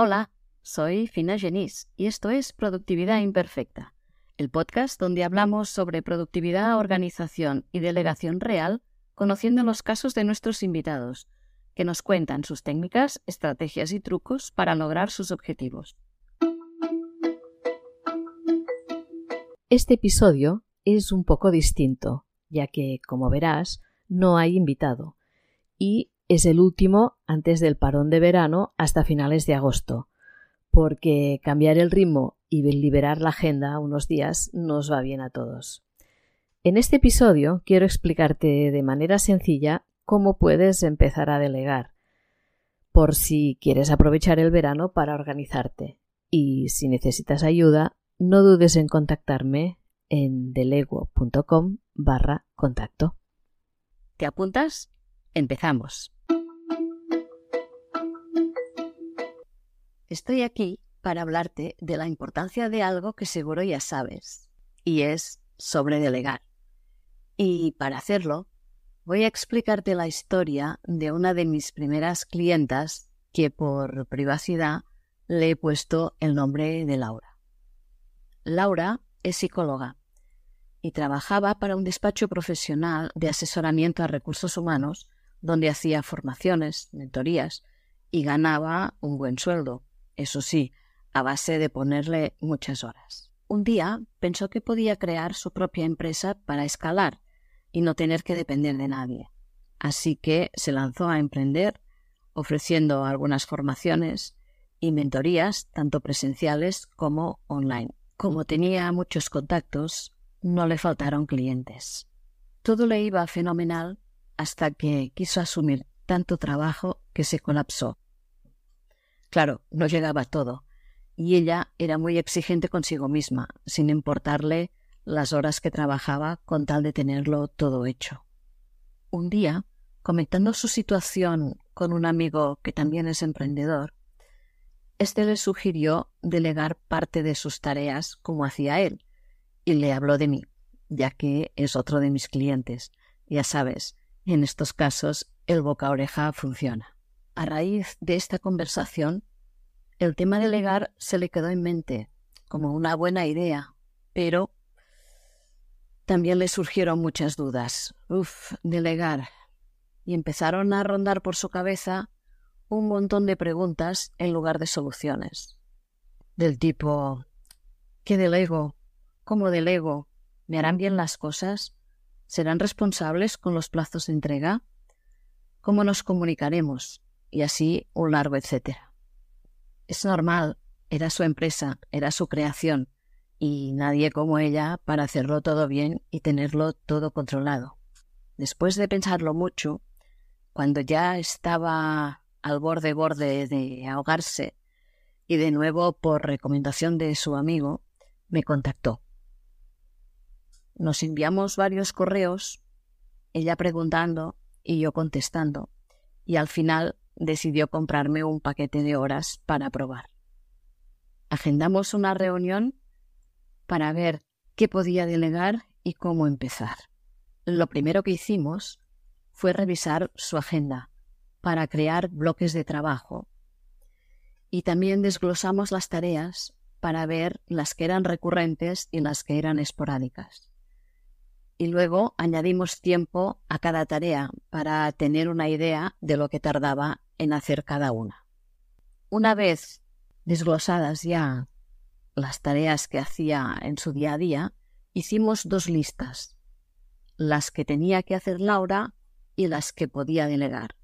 Hola, soy Fina Genís y esto es Productividad Imperfecta, el podcast donde hablamos sobre productividad, organización y delegación real, conociendo los casos de nuestros invitados, que nos cuentan sus técnicas, estrategias y trucos para lograr sus objetivos. Este episodio es un poco distinto, ya que, como verás, no hay invitado, y es el último antes del parón de verano hasta finales de agosto, porque cambiar el ritmo y liberar la agenda unos días nos va bien a todos. En este episodio quiero explicarte de manera sencilla cómo puedes empezar a delegar, por si quieres aprovechar el verano para organizarte. Y si necesitas ayuda, no dudes en contactarme en delego.com barra contacto. ¿Te apuntas? Empezamos. Estoy aquí para hablarte de la importancia de algo que seguro ya sabes, y es sobre delegar. Y para hacerlo, voy a explicarte la historia de una de mis primeras clientas que por privacidad le he puesto el nombre de Laura. Laura es psicóloga y trabajaba para un despacho profesional de asesoramiento a recursos humanos donde hacía formaciones, mentorías y ganaba un buen sueldo eso sí, a base de ponerle muchas horas. Un día pensó que podía crear su propia empresa para escalar y no tener que depender de nadie. Así que se lanzó a emprender, ofreciendo algunas formaciones y mentorías, tanto presenciales como online. Como tenía muchos contactos, no le faltaron clientes. Todo le iba fenomenal hasta que quiso asumir tanto trabajo que se colapsó Claro, no llegaba todo, y ella era muy exigente consigo misma, sin importarle las horas que trabajaba con tal de tenerlo todo hecho. Un día, comentando su situación con un amigo que también es emprendedor, éste le sugirió delegar parte de sus tareas como hacía él, y le habló de mí, ya que es otro de mis clientes. Ya sabes, en estos casos el boca oreja funciona. A raíz de esta conversación, el tema de delegar se le quedó en mente como una buena idea, pero también le surgieron muchas dudas. Uf, delegar. Y empezaron a rondar por su cabeza un montón de preguntas en lugar de soluciones. Del tipo, ¿qué delego? ¿Cómo delego? ¿Me harán bien las cosas? ¿Serán responsables con los plazos de entrega? ¿Cómo nos comunicaremos? y así un largo etcétera. Es normal, era su empresa, era su creación, y nadie como ella para hacerlo todo bien y tenerlo todo controlado. Después de pensarlo mucho, cuando ya estaba al borde borde de ahogarse, y de nuevo por recomendación de su amigo, me contactó. Nos enviamos varios correos, ella preguntando y yo contestando, y al final decidió comprarme un paquete de horas para probar. Agendamos una reunión para ver qué podía delegar y cómo empezar. Lo primero que hicimos fue revisar su agenda para crear bloques de trabajo y también desglosamos las tareas para ver las que eran recurrentes y las que eran esporádicas y luego añadimos tiempo a cada tarea para tener una idea de lo que tardaba en hacer cada una. Una vez desglosadas ya las tareas que hacía en su día a día, hicimos dos listas, las que tenía que hacer Laura y las que podía delegar.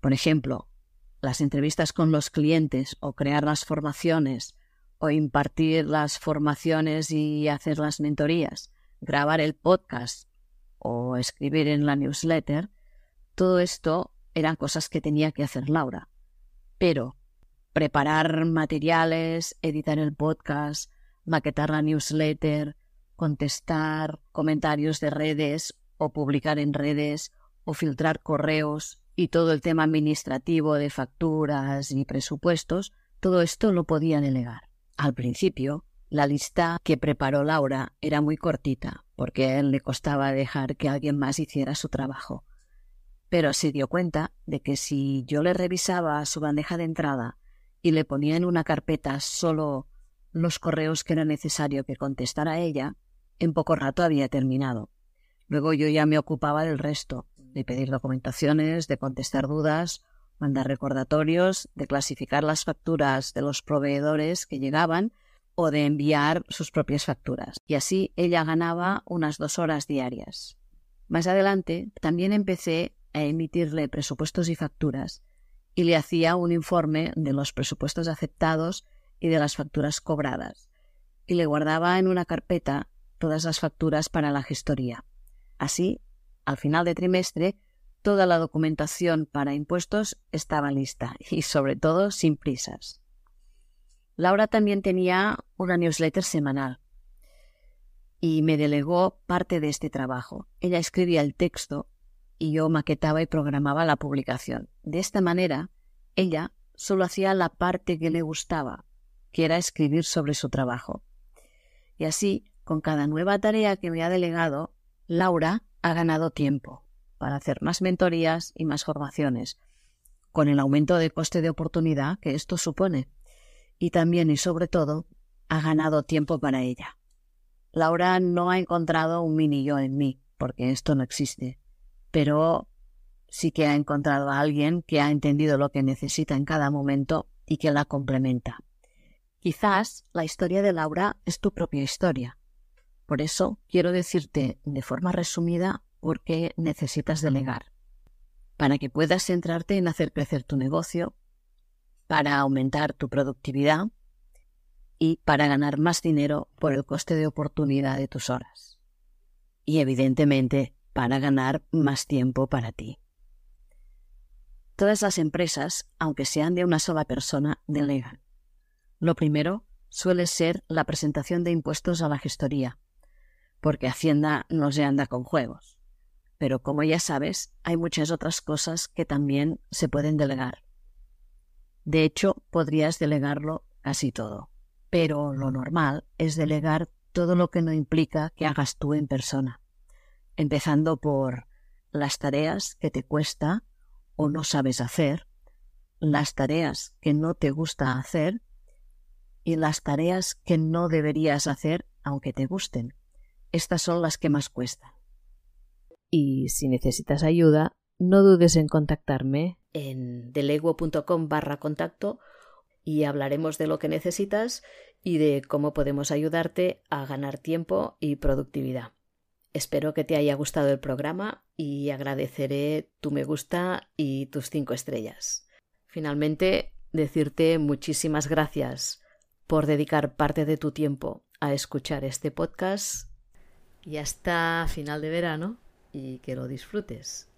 Por ejemplo, las entrevistas con los clientes o crear las formaciones o impartir las formaciones y hacer las mentorías grabar el podcast o escribir en la newsletter, todo esto eran cosas que tenía que hacer Laura. Pero preparar materiales, editar el podcast, maquetar la newsletter, contestar comentarios de redes o publicar en redes o filtrar correos y todo el tema administrativo de facturas y presupuestos, todo esto lo podía delegar. Al principio la lista que preparó Laura era muy cortita, porque a él le costaba dejar que alguien más hiciera su trabajo. Pero se dio cuenta de que si yo le revisaba su bandeja de entrada y le ponía en una carpeta solo los correos que era necesario que contestara ella, en poco rato había terminado. Luego yo ya me ocupaba del resto, de pedir documentaciones, de contestar dudas, mandar recordatorios, de clasificar las facturas de los proveedores que llegaban o de enviar sus propias facturas. Y así ella ganaba unas dos horas diarias. Más adelante también empecé a emitirle presupuestos y facturas y le hacía un informe de los presupuestos aceptados y de las facturas cobradas, y le guardaba en una carpeta todas las facturas para la gestoría. Así, al final de trimestre, toda la documentación para impuestos estaba lista y, sobre todo, sin prisas. Laura también tenía una newsletter semanal y me delegó parte de este trabajo. Ella escribía el texto y yo maquetaba y programaba la publicación. De esta manera, ella solo hacía la parte que le gustaba, que era escribir sobre su trabajo. Y así, con cada nueva tarea que me ha delegado, Laura ha ganado tiempo para hacer más mentorías y más formaciones, con el aumento de coste de oportunidad que esto supone. Y también y sobre todo, ha ganado tiempo para ella. Laura no ha encontrado un mini yo en mí, porque esto no existe pero sí que ha encontrado a alguien que ha entendido lo que necesita en cada momento y que la complementa. Quizás la historia de Laura es tu propia historia. Por eso quiero decirte de forma resumida por qué necesitas delegar. Para que puedas centrarte en hacer crecer tu negocio, para aumentar tu productividad y para ganar más dinero por el coste de oportunidad de tus horas. Y evidentemente para ganar más tiempo para ti. Todas las empresas, aunque sean de una sola persona, delegan. Lo primero suele ser la presentación de impuestos a la gestoría, porque Hacienda no se anda con juegos. Pero como ya sabes, hay muchas otras cosas que también se pueden delegar. De hecho, podrías delegarlo casi todo. Pero lo normal es delegar todo lo que no implica que hagas tú en persona empezando por las tareas que te cuesta o no sabes hacer, las tareas que no te gusta hacer y las tareas que no deberías hacer aunque te gusten. Estas son las que más cuestan. Y si necesitas ayuda, no dudes en contactarme en deleguo.com barra contacto y hablaremos de lo que necesitas y de cómo podemos ayudarte a ganar tiempo y productividad. Espero que te haya gustado el programa y agradeceré tu me gusta y tus cinco estrellas. Finalmente, decirte muchísimas gracias por dedicar parte de tu tiempo a escuchar este podcast y hasta final de verano y que lo disfrutes.